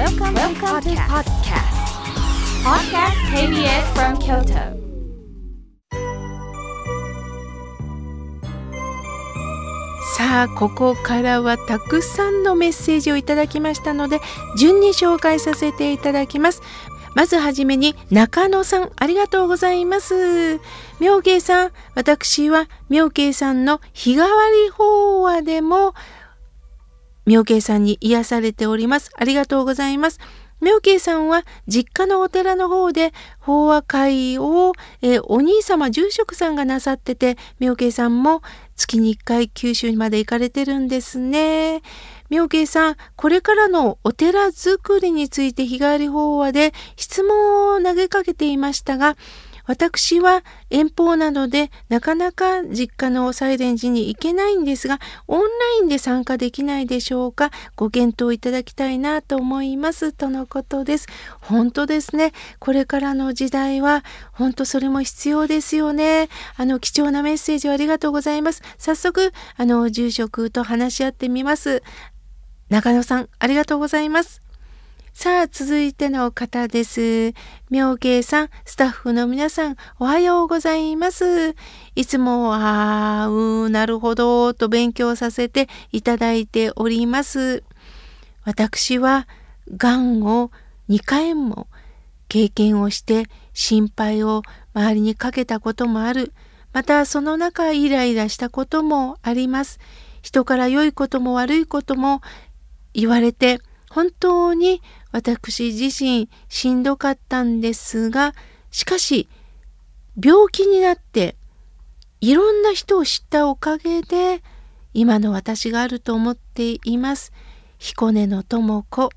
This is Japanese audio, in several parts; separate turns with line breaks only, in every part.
Welcome, Welcome to podcast. Podcast KBS from Kyoto.
さあここからはたくさんのメッセージをいただきましたので順に紹介させていただきますまずはじめに中野さんありがとうございます妙慶さん私は妙慶さんの日替わり法話でも妙慶さんに癒されておりますありがとうございます妙慶さんは実家のお寺の方で法話会を、えー、お兄様住職さんがなさってて妙慶さんも月に1回九州まで行かれてるんですね。妙慶さん、これからのお寺作りについて日帰り法話で質問を投げかけていましたが、私は遠方なのでなかなか実家のサイレン寺に行けないんですが、オンラインで参加できないでしょうか？ご検討いただきたいなと思います。とのことです。本当ですね。これからの時代は本当それも必要ですよね。あの貴重なメッセージをありがとうございます。早速、あの住職と話し合ってみます。中野さん、ありがとうございます。さあ、続いての方です。妙慶さん、スタッフの皆さん、おはようございます。いつも、ああ、うー、なるほど、と勉強させていただいております。私は、がんを2回も経験をして心配を周りにかけたこともある。またその中イライラしたこともあります。人から良いことも悪いことも言われて本当に私自身しんどかったんですがしかし病気になっていろんな人を知ったおかげで今の私があると思っています。彦根の智子。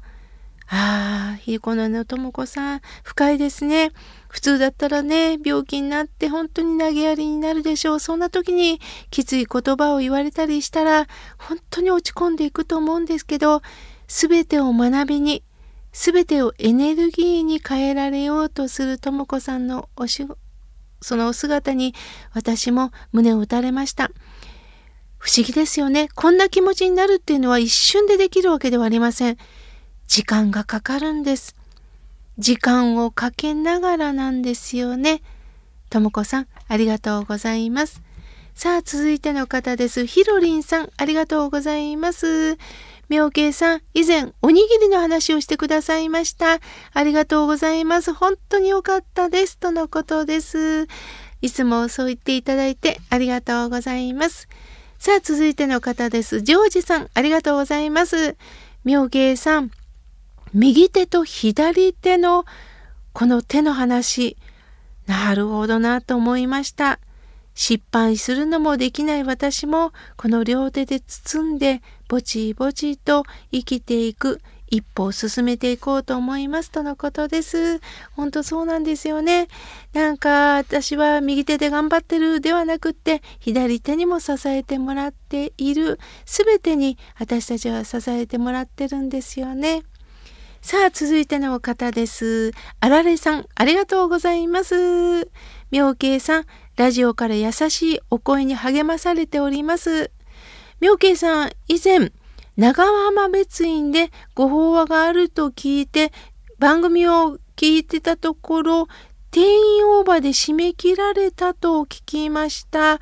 ああ、彦根の智子さん、深いですね。普通だったらね、病気になって本当に投げやりになるでしょう。そんな時にきつい言葉を言われたりしたら、本当に落ち込んでいくと思うんですけど、すべてを学びに、すべてをエネルギーに変えられようとする智子さんのおしそのお姿に私も胸を打たれました。不思議ですよね。こんな気持ちになるっていうのは一瞬でできるわけではありません。時間がかかるんです。時間をかけながらなんですよね。ともこさん、ありがとうございます。さあ、続いての方です。ひろりんさん、ありがとうございます。妙慶さん、以前、おにぎりの話をしてくださいました。ありがとうございます。本当に良かったです。とのことです。いつもそう言っていただいてありがとうございます。さあ、続いての方です。ジョージさん、ありがとうございます。妙慶さん、右手と左手のこの手の話、なるほどなと思いました。失敗するのもできない私もこの両手で包んでぼちぼちと生きていく一歩を進めていこうと思いますとのことです。本当そうなんですよね。なんか私は右手で頑張ってるではなくって左手にも支えてもらっている全てに私たちは支えてもらってるんですよね。さあ続いての方です。あられさんありがとうございます。妙慶さんラジオから優しいお声に励まされております。妙慶さん、以前、長浜別院でご法話があると聞いて、番組を聞いてたところ、定員オーバーで締め切られたと聞きました。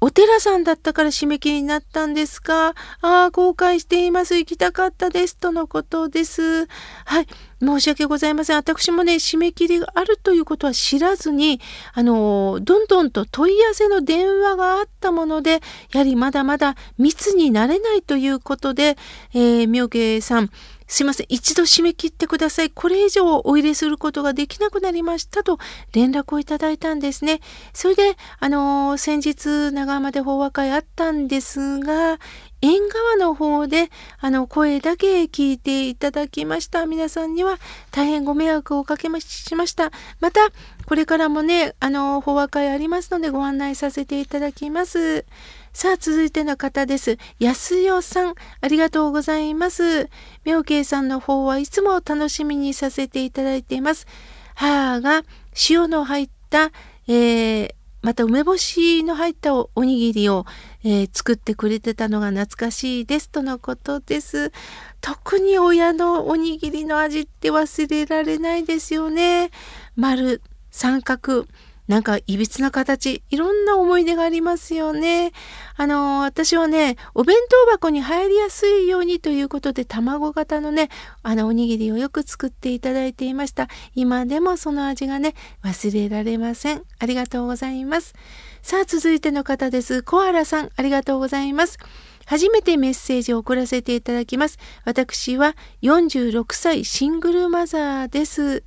お寺さんだったから締め切りになったんですか？ああ、後悔しています。行きたかったです。とのことです。はい。申し訳ございません。私もね、締め切りがあるということは知らずに、あの、どんどんと問い合わせの電話があったもので、やはりまだまだ密になれないということで、えー、妙慶さん、すいません。一度締め切ってください。これ以上お入れすることができなくなりましたと連絡をいただいたんですね。それで、あの、先日長浜で法話会あったんですが、縁側の方であの声だけ聞いていただきました。皆さんには大変ご迷惑をおかけしました。またこれからもねあの法話会ありますのでご案内させていただきます。さあ続いての方です。安代さんありがとうございます。妙慶さんの方はいつも楽しみにさせていただいています。母が塩の入った、えーまた梅干しの入ったおにぎりを、えー、作ってくれてたのが懐かしいですとのことです。特に親のおにぎりの味って忘れられないですよね。丸、三角、なんかいびつな形、いろんな思い出がありますよね。あの、私はね、お弁当箱に入りやすいようにということで、卵型のね、あの、おにぎりをよく作っていただいていました。今でもその味がね、忘れられません。ありがとうございます。さあ、続いての方です。コアラさん、ありがとうございます。初めてメッセージを送らせていただきます。私は46歳シングルマザーです。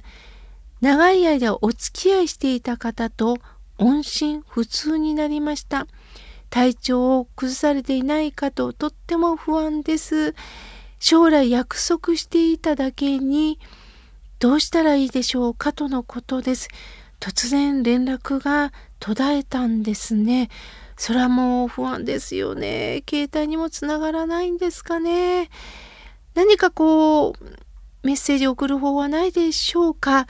長い間お付き合いしていた方と音信不通になりました。体調を崩されていないかととっても不安です。将来約束していただけにどうしたらいいでしょうかとのことです。突然連絡が途絶えたんですね。それはもう不安ですよね。携帯にもつながらないんですかね。何かこうメッセージを送る方はないでしょうか。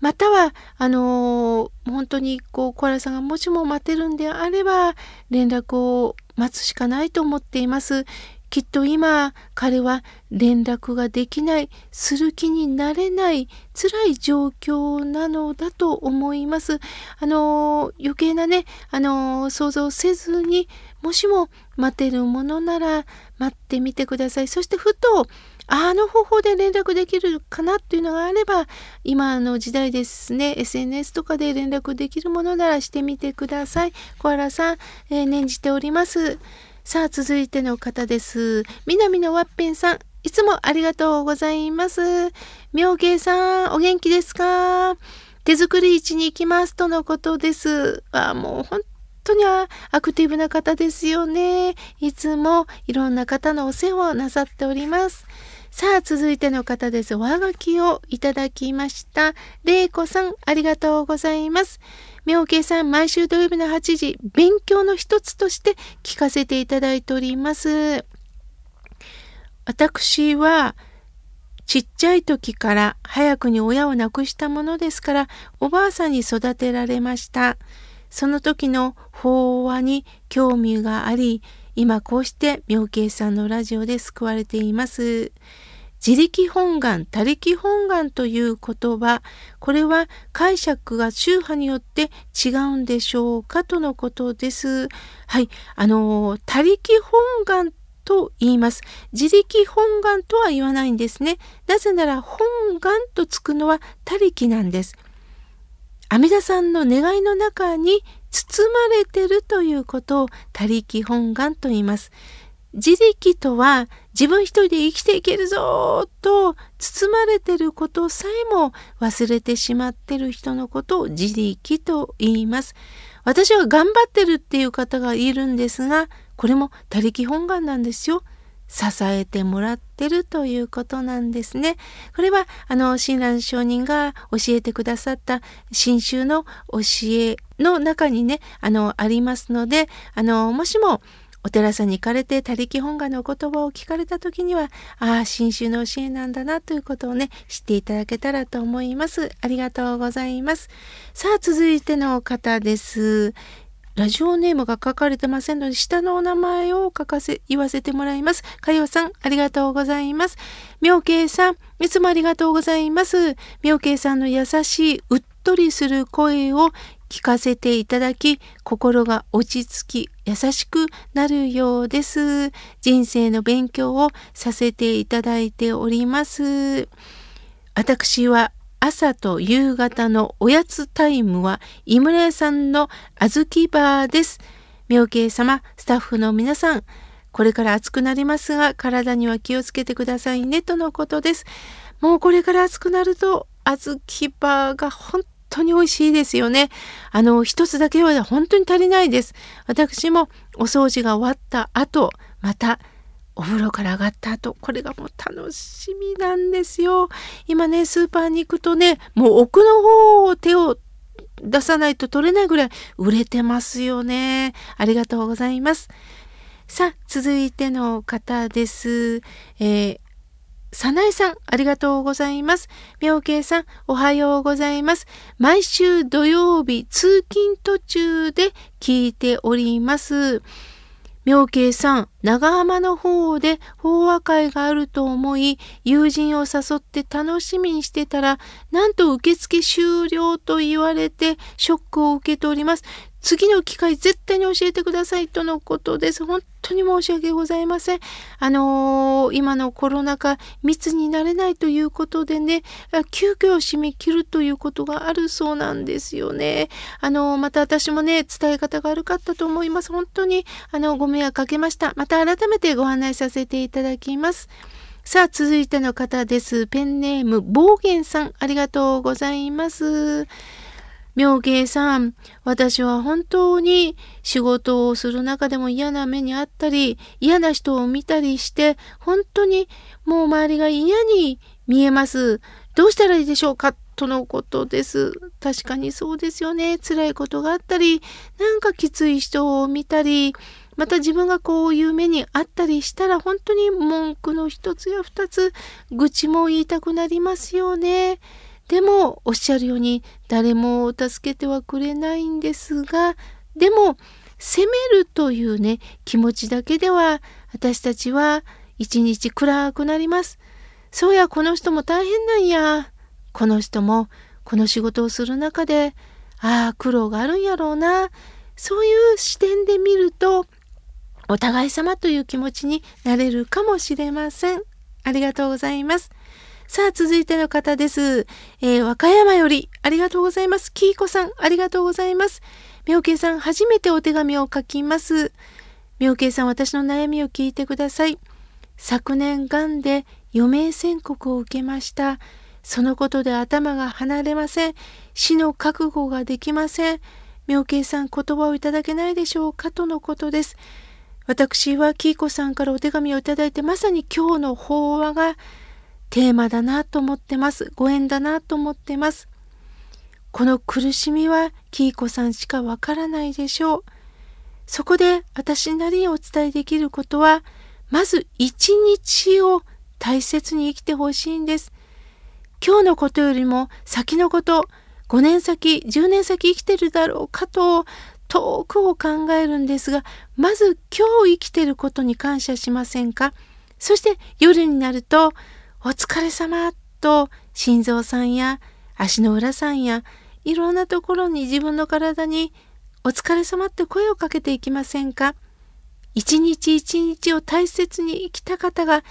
または、あのー、本当にこう、小原さんがもしも待てるんであれば、連絡を待つしかないと思っています。きっと今、彼は連絡ができない、する気になれない、辛い状況なのだと思います。あの、余計なね、あの、想像せずに、もしも待てるものなら待ってみてください。そしてふと、あの方法で連絡できるかなっていうのがあれば今の時代ですね SNS とかで連絡できるものならしてみてください。小原さん、えー、念じております。さあ続いての方です。南のワッペンさんいつもありがとうございます。妙慶さんお元気ですか？手作り市に行きますとのことです。あもう本当にアクティブな方ですよね。いつもいろんな方のお世話をなさっております。さあ、続いての方です。おはがきをいただきました。れいこさん、ありがとうございます。妙慶さん、毎週土曜日の8時、勉強の一つとして聞かせていただいております。私は、ちっちゃい時から早くに親を亡くしたものですから、おばあさんに育てられました。その時の法話に興味があり、今こうして妙慶さんのラジオで救われています。自力本願、他力本願という言葉、これは解釈が宗派によって違うんでしょうかとのことです。はい、あの、他力本願と言います。自力本願とは言わないんですね。なぜなら本願とつくのは他力なんです。阿弥陀さんの願いの中に包まれてるということを他力本願と言います。自力とは自分一人で生きていけるぞと包まれてることさえも忘れてしまってる人のことを自力と言います。私は頑張ってるっていう方がいるんですが、これも他力本願なんですよ。支えてもらってるということなんですね。これは、あの、親鸞上人が教えてくださった新宗の教えの中にね、あの、ありますので、あの、もしも、お寺さんに行かれて他力本願の言葉を聞かれた時には、ああ、新宗の教えなんだなということをね、知っていただけたらと思います。ありがとうございます。さあ、続いての方です。ラジオネームが書かれてませんので、下のお名前を書かせ、言わせてもらいます。かよさん、ありがとうございます。妙慶さん、いつもありがとうございます。妙慶さんの優しい、うっとりする声を聞かせていただき、心が落ち着き、優しくなるようです。人生の勉強をさせていただいております。私は朝と夕方のおやつタイムは井村屋さんの小豆バーです。妙慶様、スタッフの皆さん、これから暑くなりますが、体には気をつけてくださいね、とのことです。もうこれから暑くなると、小豆バーが本当当に美味しいですよね。あの、一つだけは本当に足りないです。私もお掃除が終わった後、またお風呂から上がった後、これがもう楽しみなんですよ。今ね、スーパーに行くとね、もう奥の方を手を出さないと取れないぐらい売れてますよね。ありがとうございます。さあ、続いての方です。えー、さなえさん、ありがとうございます。みょうけいさん、おはようございます。毎週土曜日、通勤途中で聞いております。妙慶さん、長浜の方で法話会があると思い、友人を誘って楽しみにしてたら、なんと受付終了と言われて、ショックを受けております。次の機会絶対に教えてくださいとのことです。本当に申し訳ございません。あのー、今のコロナ禍密になれないということでね、急遽締め切るということがあるそうなんですよね。あのー、また私もね、伝え方が悪かったと思います。本当に、あの、ご迷惑かけました。また改めてご案内させていただきます。さあ、続いての方です。ペンネーム、暴言さん、ありがとうございます。妙慶さん、私は本当に仕事をする中でも嫌な目にあったり、嫌な人を見たりして、本当にもう周りが嫌に見えます。どうしたらいいでしょうか？とのことです。確かにそうですよね。辛いことがあったり、なんかきつい人を見たり、また自分がこういう目にあったりしたら本当に文句の一つや二つ愚痴も言いたくなりますよね。でもおっしゃるように誰も助けてはくれないんですがでも責めるというね気持ちだけでは私たちは一日暗くなります。そうやこの人も大変なんやこの人もこの仕事をする中でああ苦労があるんやろうなそういう視点で見るとお互い様という気持ちになれるかもしれません。ありがとうございます。さあ、続いての方です。えー、和歌山より、ありがとうございます。きいこさん、ありがとうございます。みょうけいさん、初めてお手紙を書きます。みょうけいさん、私の悩みを聞いてください。昨年、がんで余命宣告を受けました。そのことで頭が離れません。死の覚悟ができません。妙慶さん、言葉をいただけないでしょうかとのことです。私はキーコさんからお手紙をいただいて、まさに今日の法話がテーマだなと思ってます。ご縁だなと思ってます。この苦しみはキーコさんしかわからないでしょう。そこで私なりにお伝えできることは、まず一日を大切に生きてほしいんです。今日のことよりも先のこと、5年先、10年先生きてるだろうかと遠くを考えるんですが、まず今日生きてることに感謝しませんか？そして夜になると、お疲れ様と心臓さんや足の裏さんやいろんなところに自分の体にお疲れ様って声をかけていきませんか？一日一日を大切に生きた方が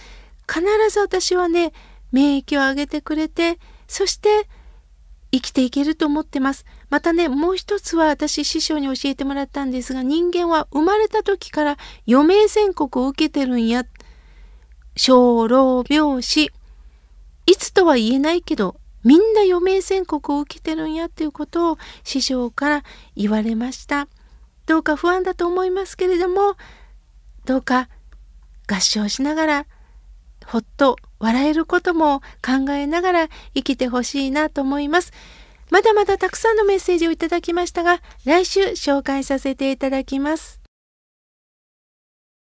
必ず私はね免疫を上げてくれてそして生きていけると思ってます。またね、もう一つは私師匠に教えてもらったんですが、人間は生まれた時から余命宣告を受けてるんや。小老病死。とは言えないけどみんな余命宣告を受けてるんやっていうことを師匠から言われました。どうか不安だと思いますけれどもどうか合唱しながらほっと笑えることも考えながら生きてほしいなと思います。まだまだたくさんのメッセージをいただきましたが来週紹介させていただきます。